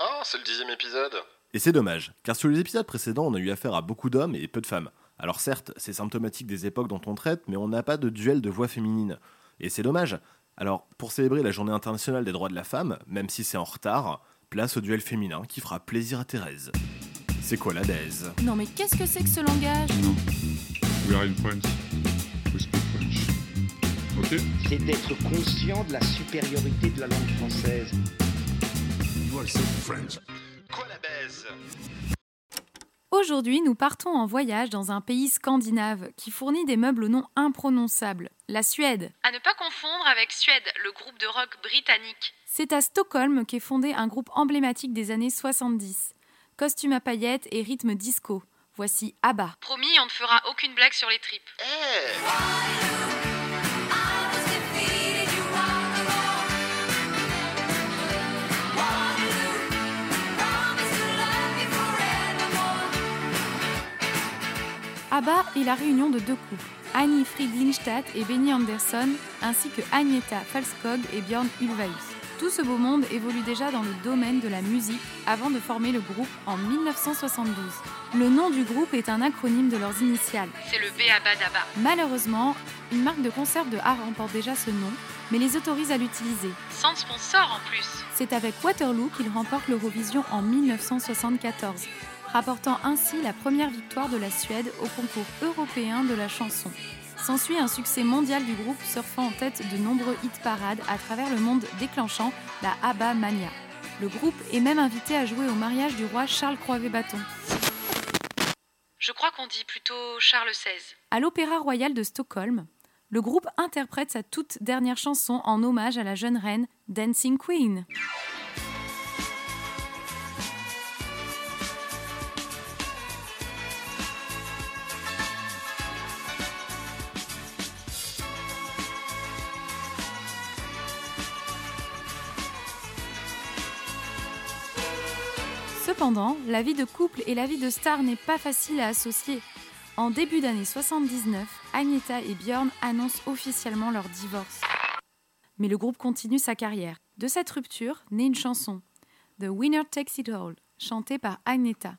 Oh, c'est le dixième épisode Et c'est dommage, car sur les épisodes précédents, on a eu affaire à beaucoup d'hommes et peu de femmes. Alors certes, c'est symptomatique des époques dont on traite, mais on n'a pas de duel de voix féminine. Et c'est dommage. Alors, pour célébrer la journée internationale des droits de la femme, même si c'est en retard, place au duel féminin qui fera plaisir à Thérèse. C'est quoi la daise? Non mais qu'est-ce que c'est que ce langage? Non. We are in France. We speak French. Ok c'est d'être conscient de la supériorité de la langue française. Quoi la baise? Aujourd'hui, nous partons en voyage dans un pays scandinave qui fournit des meubles au nom imprononçable, la Suède. À ne pas confondre avec Suède, le groupe de rock britannique. C'est à Stockholm qu'est fondé un groupe emblématique des années 70. Costume à paillettes et rythme disco. Voici ABBA. Promis, on ne fera aucune blague sur les tripes. Eh ABBA est la réunion de deux couples, Annie Friedlingstadt et Benny Andersson, ainsi que Agneta Falskog et Björn Ulvaeus. Tout ce beau monde évolue déjà dans le domaine de la musique avant de former le groupe en 1972. Le nom du groupe est un acronyme de leurs initiales. C'est le B.A.B.A. d'ABBA. Malheureusement, une marque de conserve de art emporte déjà ce nom, mais les autorise à l'utiliser. Sans sponsor en plus. C'est avec Waterloo qu'il remporte l'Eurovision en 1974, rapportant ainsi la première victoire de la Suède au concours européen de la chanson. S'ensuit un succès mondial du groupe surfant en tête de nombreux hit parades à travers le monde déclenchant la ABBA Mania. Le groupe est même invité à jouer au mariage du roi Charles Croivet-Bâton. Je crois qu'on dit plutôt Charles XVI. À l'Opéra Royal de Stockholm, le groupe interprète sa toute dernière chanson en hommage à la jeune reine Dancing Queen. Cependant, la vie de couple et la vie de star n'est pas facile à associer. En début d'année 79, Agneta et Björn annoncent officiellement leur divorce. Mais le groupe continue sa carrière. De cette rupture naît une chanson, The Winner Takes It All, chantée par me.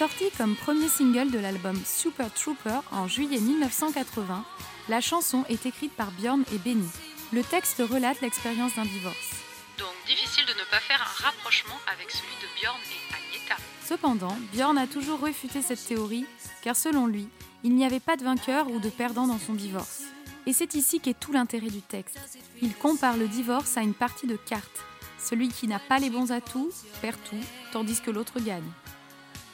Sortie comme premier single de l'album Super Trooper en juillet 1980, la chanson est écrite par Björn et Benny. Le texte relate l'expérience d'un divorce. Donc difficile de ne pas faire un rapprochement avec celui de Björn et Agneta. Cependant, Björn a toujours refuté cette théorie, car selon lui, il n'y avait pas de vainqueur ou de perdant dans son divorce. Et c'est ici qu'est tout l'intérêt du texte. Il compare le divorce à une partie de cartes. Celui qui n'a pas les bons atouts perd tout, tandis que l'autre gagne.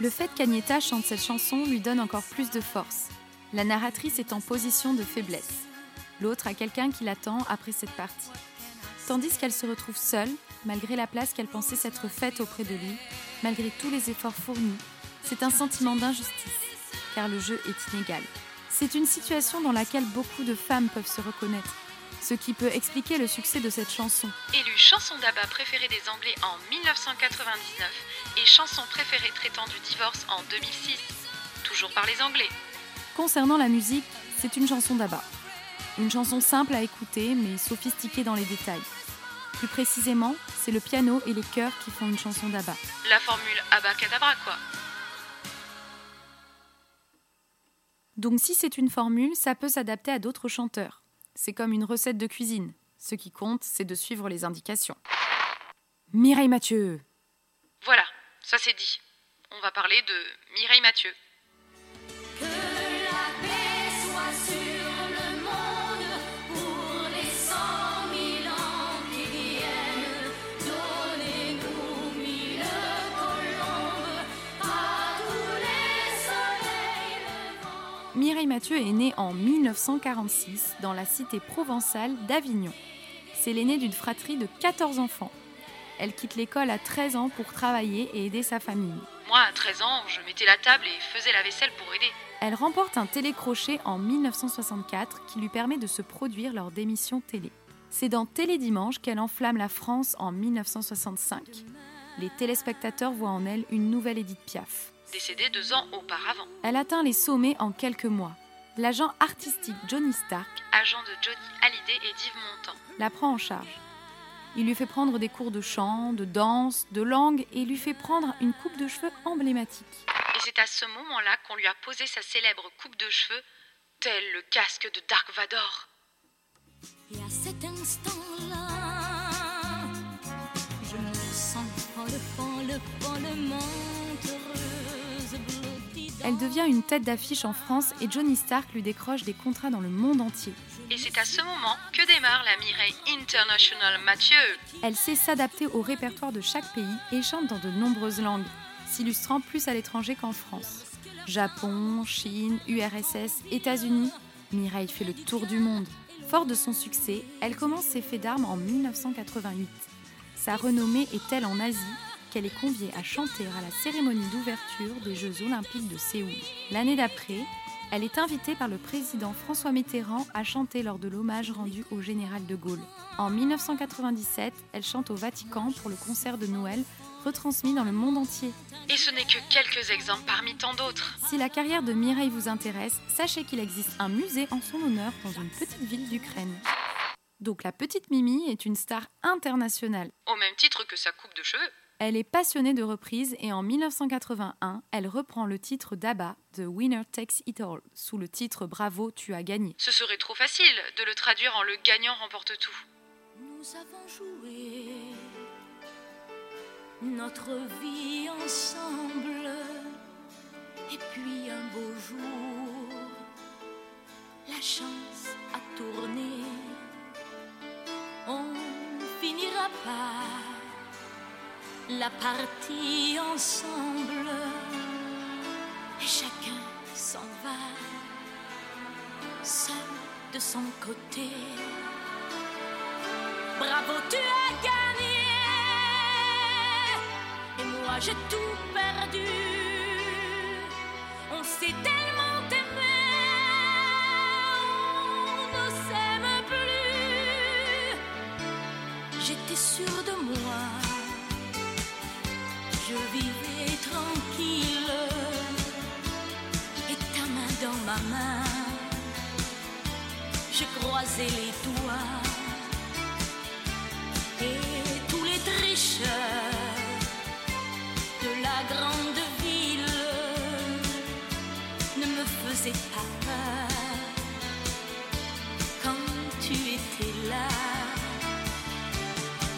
Le fait qu'Agneta chante cette chanson lui donne encore plus de force. La narratrice est en position de faiblesse. L'autre a quelqu'un qui l'attend après cette partie. Tandis qu'elle se retrouve seule, malgré la place qu'elle pensait s'être faite auprès de lui, malgré tous les efforts fournis, c'est un sentiment d'injustice, car le jeu est inégal. C'est une situation dans laquelle beaucoup de femmes peuvent se reconnaître. Ce qui peut expliquer le succès de cette chanson. Élu chanson d'ABBA préférée des Anglais en 1999 et chanson préférée traitant du divorce en 2006. Toujours par les Anglais. Concernant la musique, c'est une chanson d'ABBA. Une chanson simple à écouter mais sophistiquée dans les détails. Plus précisément, c'est le piano et les chœurs qui font une chanson d'ABBA. La formule ABBA cadabra quoi. Donc si c'est une formule, ça peut s'adapter à d'autres chanteurs. C'est comme une recette de cuisine. Ce qui compte, c'est de suivre les indications. Mireille Mathieu Voilà, ça c'est dit. On va parler de Mireille Mathieu. Mireille Mathieu est née en 1946 dans la cité provençale d'Avignon. C'est l'aînée d'une fratrie de 14 enfants. Elle quitte l'école à 13 ans pour travailler et aider sa famille. Moi, à 13 ans, je mettais la table et faisais la vaisselle pour aider. Elle remporte un télécrochet en 1964 qui lui permet de se produire lors d'émissions télé. C'est dans Télédimanche qu'elle enflamme la France en 1965. Les téléspectateurs voient en elle une nouvelle Édith Piaf. Décédée deux ans auparavant. Elle atteint les sommets en quelques mois. L'agent artistique Johnny Stark Agent de Johnny Hallyday et d'Yves Montand. la prend en charge. Il lui fait prendre des cours de chant, de danse, de langue et lui fait prendre une coupe de cheveux emblématique. Et c'est à ce moment-là qu'on lui a posé sa célèbre coupe de cheveux, tel le casque de Dark Vador. Et à cet instant-là, Elle devient une tête d'affiche en France et Johnny Stark lui décroche des contrats dans le monde entier. Et c'est à ce moment que démarre la Mireille International Mathieu. Elle sait s'adapter au répertoire de chaque pays et chante dans de nombreuses langues, s'illustrant plus à l'étranger qu'en France. Japon, Chine, URSS, États-Unis, Mireille fait le tour du monde. Fort de son succès, elle commence ses faits d'armes en 1988. Sa renommée est telle en Asie? Qu'elle est conviée à chanter à la cérémonie d'ouverture des Jeux olympiques de Séoul. L'année d'après, elle est invitée par le président François Mitterrand à chanter lors de l'hommage rendu au général de Gaulle. En 1997, elle chante au Vatican pour le concert de Noël, retransmis dans le monde entier. Et ce n'est que quelques exemples parmi tant d'autres. Si la carrière de Mireille vous intéresse, sachez qu'il existe un musée en son honneur dans une petite ville d'Ukraine. Donc la petite Mimi est une star internationale. Au même titre que sa coupe de cheveux. Elle est passionnée de reprises et en 1981, elle reprend le titre d'ABBA, The Winner Takes It All, sous le titre Bravo, tu as gagné. Ce serait trop facile de le traduire en le gagnant remporte tout. Nous avons joué notre vie ensemble. Et puis un beau jour, la chance a tourné. On finira par la partie ensemble. Et chacun s'en va, seul de son côté. Bravo, tu as gagné. Et moi, j'ai tout perdu. On s'est tellement aimé. On ne s'aime plus. J'étais sûre de moi. J'ai croisé les doigts et tous les tricheurs de la grande ville ne me faisaient pas peur quand tu étais là.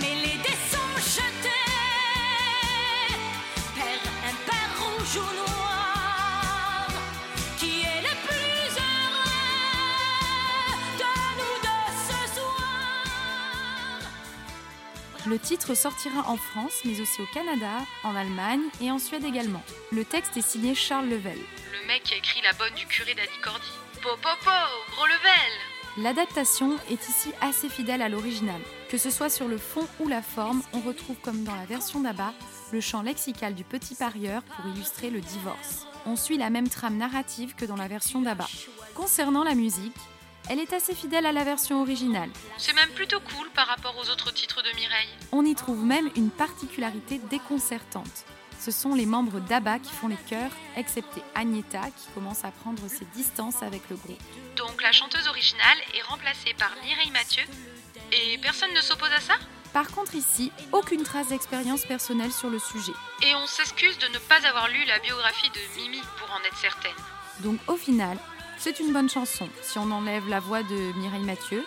Mais les dés sont jetés, père impair rouge ou noir, Le titre sortira en France, mais aussi au Canada, en Allemagne et en Suède également. Le texte est signé Charles Level. Le mec qui a écrit la bonne du curé d'Alicordi. Po po po, gros level L'adaptation est ici assez fidèle à l'original. Que ce soit sur le fond ou la forme, on retrouve comme dans la version d'Abba le chant lexical du petit parieur pour illustrer le divorce. On suit la même trame narrative que dans la version d'Abba. Concernant la musique, Elle est assez fidèle à la version originale. C'est même plutôt cool par rapport aux autres titres de Mireille. On y trouve même une particularité déconcertante. Ce sont les membres d'ABBA qui font les chœurs, excepté Agnetha qui commence à prendre ses distances avec le groupe. Donc la chanteuse originale est remplacée par Mireille Mathieu. Et personne ne s'oppose à ça? Par contre ici, aucune trace d'expérience personnelle sur le sujet. Et on s'excuse de ne pas avoir lu la biographie de Mimi pour en être certaine. Donc au final, c'est une bonne chanson si on enlève la voix de Mireille Mathieu,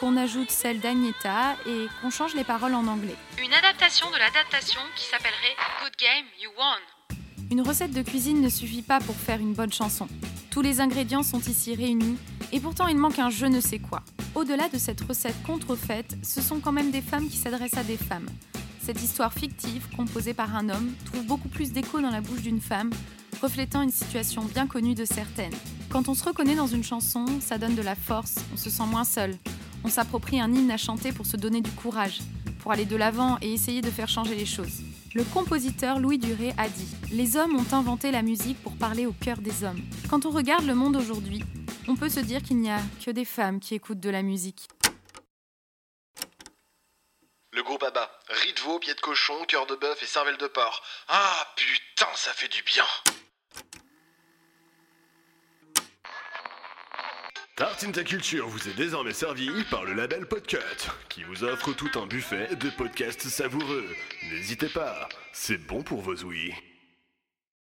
qu'on ajoute celle d'Agnetha et qu'on change les paroles en anglais. Une adaptation de l'adaptation qui s'appellerait Good Game, You Won. Une recette de cuisine ne suffit pas pour faire une bonne chanson. Tous les ingrédients sont ici réunis et pourtant il manque un je ne sais quoi. Au-delà de cette recette contrefaite, ce sont quand même des femmes qui s'adressent à des femmes. Cette histoire fictive, composée par un homme, trouve beaucoup plus d'écho dans la bouche d'une femme, reflétant une situation bien connue de certaines. Quand on se reconnaît dans une chanson, ça donne de la force, on se sent moins seul. On s'approprie un hymne à chanter pour se donner du courage, pour aller de l'avant et essayer de faire changer les choses. Le compositeur Louis Duré a dit Les hommes ont inventé la musique pour parler au cœur des hommes. Quand on regarde le monde aujourd'hui, on peut se dire qu'il n'y a que des femmes qui écoutent de la musique. Le groupe ABBA. Riz de veau, pied de cochon, cœur de bœuf et cervelle de porc. Ah putain, ça fait du bien. Tartine ta culture vous est désormais servi par le label Podcut, qui vous offre tout un buffet de podcasts savoureux. N'hésitez pas, c'est bon pour vos ouïes.